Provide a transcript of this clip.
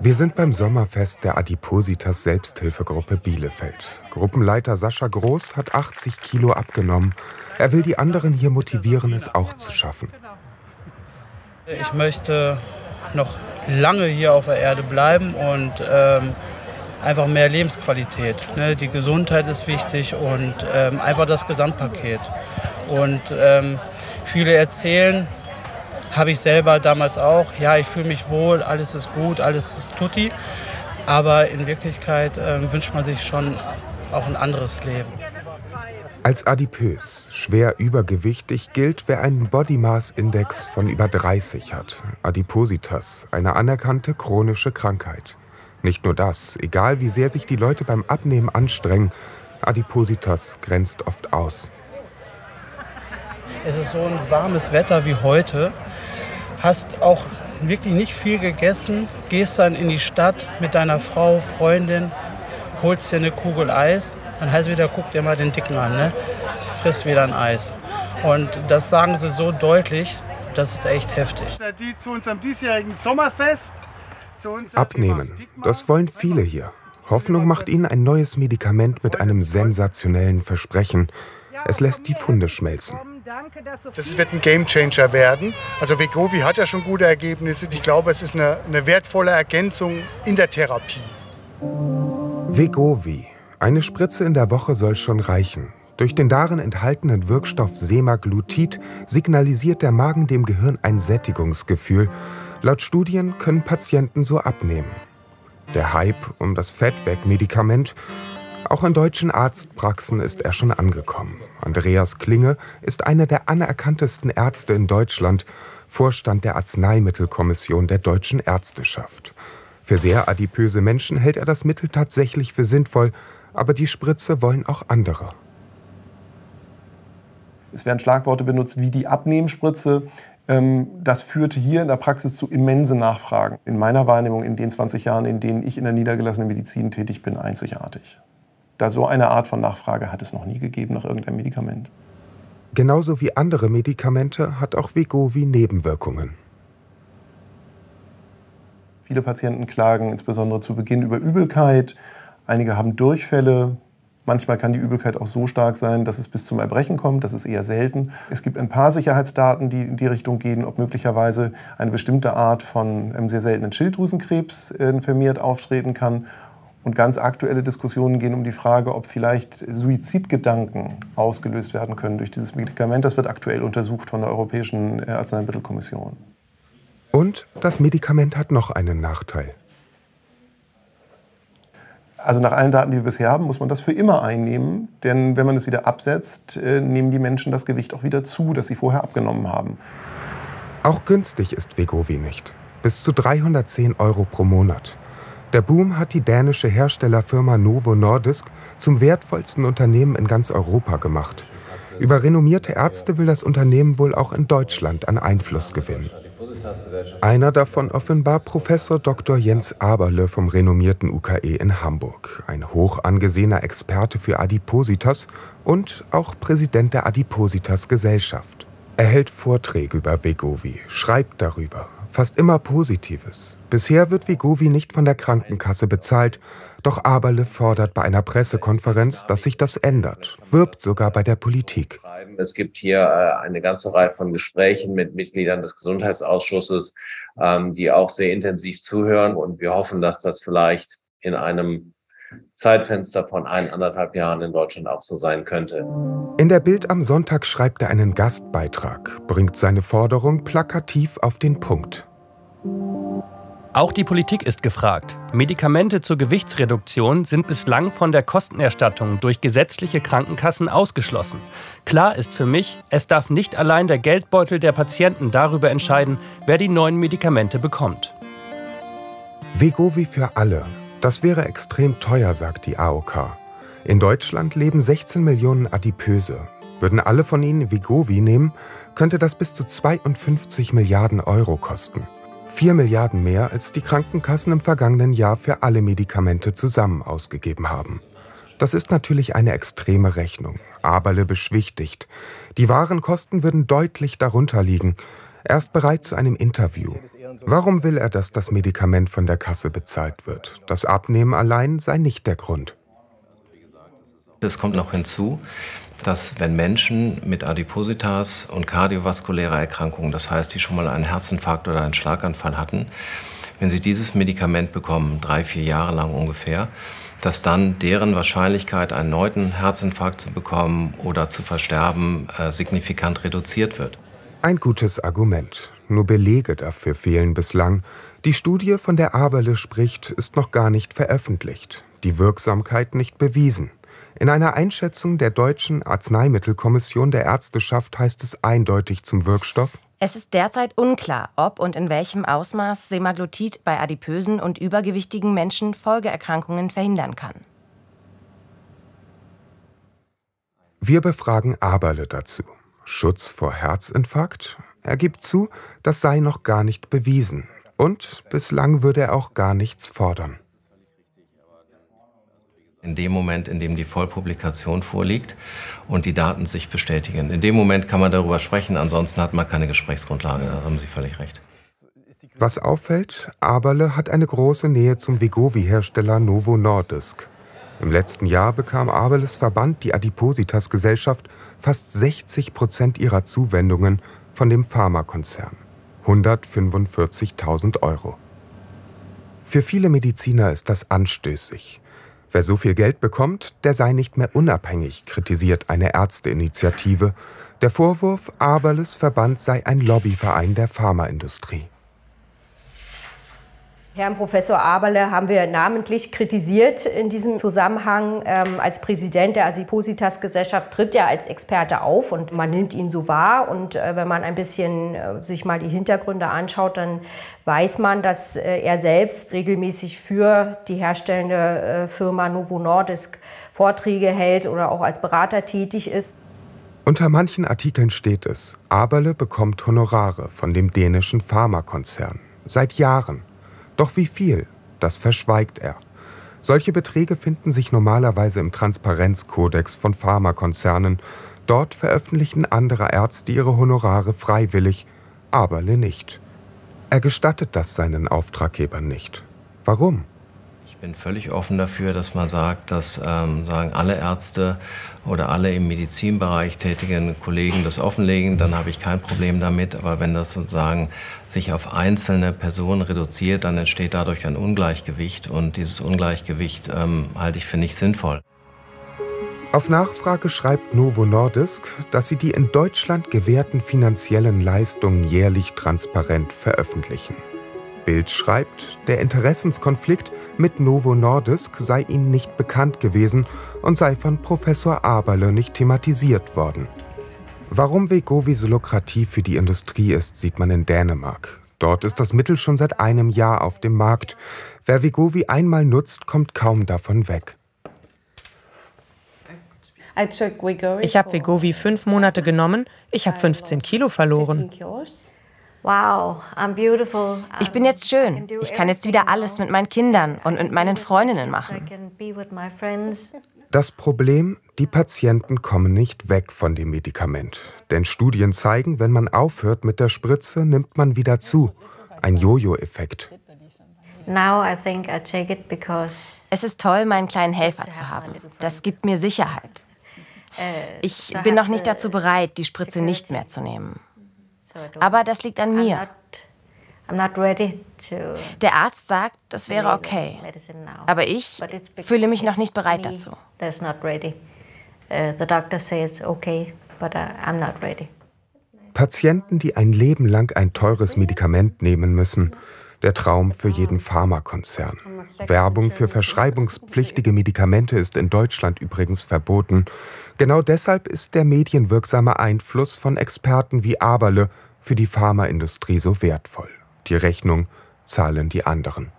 Wir sind beim Sommerfest der Adipositas Selbsthilfegruppe Bielefeld. Gruppenleiter Sascha Groß hat 80 Kilo abgenommen. Er will die anderen hier motivieren, es auch zu schaffen. Ich möchte noch lange hier auf der Erde bleiben und ähm, einfach mehr Lebensqualität. Ne? Die Gesundheit ist wichtig und ähm, einfach das Gesamtpaket. Und ähm, viele erzählen, habe ich selber damals auch, ja, ich fühle mich wohl, alles ist gut, alles ist tutti. Aber in Wirklichkeit äh, wünscht man sich schon auch ein anderes Leben. Als adipös, schwer übergewichtig gilt, wer einen Body Mass Index von über 30 hat. Adipositas, eine anerkannte chronische Krankheit. Nicht nur das, egal wie sehr sich die Leute beim Abnehmen anstrengen, Adipositas grenzt oft aus. Es ist so ein warmes Wetter wie heute. Hast auch wirklich nicht viel gegessen, gehst dann in die Stadt mit deiner Frau, Freundin, holst dir eine Kugel Eis, dann heißt es wieder, guck dir mal den Dicken an, ne? frisst wieder ein Eis. Und das sagen sie so deutlich, das ist echt heftig. Zu unserem diesjährigen Sommerfest Abnehmen. Das wollen viele hier. Hoffnung macht ihnen ein neues Medikament mit einem sensationellen Versprechen. Es lässt die Funde schmelzen. Das wird ein Gamechanger werden. Also Vegovi hat ja schon gute Ergebnisse. Ich glaube, es ist eine, eine wertvolle Ergänzung in der Therapie. Vegovi. Eine Spritze in der Woche soll schon reichen. Durch den darin enthaltenen Wirkstoff Semaglutid signalisiert der Magen dem Gehirn ein Sättigungsgefühl Laut Studien können Patienten so abnehmen. Der Hype um das Fettweg-Medikament auch in deutschen Arztpraxen ist er schon angekommen. Andreas Klinge ist einer der anerkanntesten Ärzte in Deutschland, Vorstand der Arzneimittelkommission der deutschen Ärzteschaft. Für sehr adipöse Menschen hält er das Mittel tatsächlich für sinnvoll, aber die Spritze wollen auch andere. Es werden Schlagworte benutzt wie die Abnehmspritze, ähm, das führte hier in der Praxis zu immensen Nachfragen. In meiner Wahrnehmung in den 20 Jahren, in denen ich in der niedergelassenen Medizin tätig bin, einzigartig. Da so eine Art von Nachfrage hat es noch nie gegeben nach irgendeinem Medikament. Genauso wie andere Medikamente hat auch Wegovi Nebenwirkungen. Viele Patienten klagen insbesondere zu Beginn über Übelkeit. Einige haben Durchfälle, Manchmal kann die Übelkeit auch so stark sein, dass es bis zum Erbrechen kommt. Das ist eher selten. Es gibt ein paar Sicherheitsdaten, die in die Richtung gehen, ob möglicherweise eine bestimmte Art von einem sehr seltenen Schilddrüsenkrebs äh, vermehrt auftreten kann. Und ganz aktuelle Diskussionen gehen um die Frage, ob vielleicht Suizidgedanken ausgelöst werden können durch dieses Medikament. Das wird aktuell untersucht von der Europäischen Arzneimittelkommission. Und das Medikament hat noch einen Nachteil. Also nach allen Daten, die wir bisher haben, muss man das für immer einnehmen. Denn wenn man es wieder absetzt, äh, nehmen die Menschen das Gewicht auch wieder zu, das sie vorher abgenommen haben. Auch günstig ist Vegovi nicht. Bis zu 310 Euro pro Monat. Der Boom hat die dänische Herstellerfirma Novo Nordisk zum wertvollsten Unternehmen in ganz Europa gemacht. Über renommierte Ärzte will das Unternehmen wohl auch in Deutschland an Einfluss gewinnen. Einer davon offenbar Professor Dr. Jens Aberle vom renommierten UKE in Hamburg, ein hoch angesehener Experte für Adipositas und auch Präsident der Adipositas Gesellschaft. Er hält Vorträge über Vegovi, schreibt darüber, fast immer Positives. Bisher wird Vegovi nicht von der Krankenkasse bezahlt, doch Aberle fordert bei einer Pressekonferenz, dass sich das ändert, wirbt sogar bei der Politik. Es gibt hier äh, eine ganze Reihe von Gesprächen mit Mitgliedern des Gesundheitsausschusses, ähm, die auch sehr intensiv zuhören. Und wir hoffen, dass das vielleicht in einem Zeitfenster von ein, anderthalb Jahren in Deutschland auch so sein könnte. In der Bild am Sonntag schreibt er einen Gastbeitrag, bringt seine Forderung plakativ auf den Punkt. Auch die Politik ist gefragt. Medikamente zur Gewichtsreduktion sind bislang von der Kostenerstattung durch gesetzliche Krankenkassen ausgeschlossen. Klar ist für mich, es darf nicht allein der Geldbeutel der Patienten darüber entscheiden, wer die neuen Medikamente bekommt. Vegovi für alle. Das wäre extrem teuer, sagt die AOK. In Deutschland leben 16 Millionen Adipöse. Würden alle von ihnen Vegovi nehmen, könnte das bis zu 52 Milliarden Euro kosten. 4 Milliarden mehr, als die Krankenkassen im vergangenen Jahr für alle Medikamente zusammen ausgegeben haben. Das ist natürlich eine extreme Rechnung. Aberle beschwichtigt. Die wahren Kosten würden deutlich darunter liegen. Er ist bereit zu einem Interview. Warum will er, dass das Medikament von der Kasse bezahlt wird? Das Abnehmen allein sei nicht der Grund. Es kommt noch hinzu, dass wenn Menschen mit Adipositas und kardiovaskulärer Erkrankungen, das heißt, die schon mal einen Herzinfarkt oder einen Schlaganfall hatten, wenn sie dieses Medikament bekommen, drei, vier Jahre lang ungefähr, dass dann deren Wahrscheinlichkeit, einen neuen Herzinfarkt zu bekommen oder zu versterben, äh, signifikant reduziert wird. Ein gutes Argument. Nur Belege dafür fehlen bislang. Die Studie, von der Aberle spricht, ist noch gar nicht veröffentlicht. Die Wirksamkeit nicht bewiesen. In einer Einschätzung der Deutschen Arzneimittelkommission der Ärzteschaft heißt es eindeutig zum Wirkstoff. Es ist derzeit unklar, ob und in welchem Ausmaß Semaglutid bei adipösen und übergewichtigen Menschen Folgeerkrankungen verhindern kann. Wir befragen Aberle dazu. Schutz vor Herzinfarkt? Er gibt zu, das sei noch gar nicht bewiesen. Und bislang würde er auch gar nichts fordern. In dem Moment, in dem die Vollpublikation vorliegt und die Daten sich bestätigen. In dem Moment kann man darüber sprechen, ansonsten hat man keine Gesprächsgrundlage. Da haben Sie völlig recht. Was auffällt, Aberle hat eine große Nähe zum Vegovi-Hersteller Novo Nordisk. Im letzten Jahr bekam Aberles Verband, die Adipositas-Gesellschaft, fast 60 Prozent ihrer Zuwendungen von dem Pharmakonzern. 145.000 Euro. Für viele Mediziner ist das anstößig. Wer so viel Geld bekommt, der sei nicht mehr unabhängig, kritisiert eine Ärzteinitiative. Der Vorwurf, Aberles Verband sei ein Lobbyverein der Pharmaindustrie. Herrn Professor Aberle haben wir namentlich kritisiert in diesem Zusammenhang. Ähm, als Präsident der Asipositas-Gesellschaft tritt er als Experte auf und man nimmt ihn so wahr. Und äh, wenn man ein bisschen äh, sich mal die Hintergründe anschaut, dann weiß man, dass äh, er selbst regelmäßig für die herstellende äh, Firma Novo Nordisk Vorträge hält oder auch als Berater tätig ist. Unter manchen Artikeln steht es, Aberle bekommt Honorare von dem dänischen Pharmakonzern. Seit Jahren. Doch wie viel, das verschweigt er. Solche Beträge finden sich normalerweise im Transparenzkodex von Pharmakonzernen. Dort veröffentlichen andere Ärzte ihre Honorare freiwillig, Aberle nicht. Er gestattet das seinen Auftraggebern nicht. Warum? Ich bin völlig offen dafür, dass man sagt, dass ähm, sagen alle Ärzte oder alle im Medizinbereich tätigen Kollegen das offenlegen, dann habe ich kein Problem damit. Aber wenn das sozusagen sich auf einzelne Personen reduziert, dann entsteht dadurch ein Ungleichgewicht und dieses Ungleichgewicht ähm, halte ich für nicht sinnvoll. Auf Nachfrage schreibt Novo Nordisk, dass sie die in Deutschland gewährten finanziellen Leistungen jährlich transparent veröffentlichen. Bild schreibt, der Interessenskonflikt mit Novo Nordisk sei ihnen nicht bekannt gewesen und sei von Professor Aberle nicht thematisiert worden. Warum Vegovi so lukrativ für die Industrie ist, sieht man in Dänemark. Dort ist das Mittel schon seit einem Jahr auf dem Markt. Wer Vegovi einmal nutzt, kommt kaum davon weg. Ich habe Vegovi fünf Monate genommen. Ich habe 15 Kilo verloren. Wow, I'm beautiful. Ich bin jetzt schön. Ich kann jetzt wieder alles mit meinen Kindern und mit meinen Freundinnen machen. Das Problem, die Patienten kommen nicht weg von dem Medikament. Denn Studien zeigen, wenn man aufhört mit der Spritze, nimmt man wieder zu. Ein Jojo-Effekt. Es ist toll, meinen kleinen Helfer zu haben. Das gibt mir Sicherheit. Ich bin noch nicht dazu bereit, die Spritze nicht mehr zu nehmen. Aber das liegt an mir. Der Arzt sagt, das wäre okay. Aber ich fühle mich noch nicht bereit dazu. Uh, Patienten, die ein Leben lang ein teures Medikament nehmen müssen, der Traum für jeden Pharmakonzern. Werbung für verschreibungspflichtige Medikamente ist in Deutschland übrigens verboten. Genau deshalb ist der medienwirksame Einfluss von Experten wie Aberle für die Pharmaindustrie so wertvoll. Die Rechnung zahlen die anderen.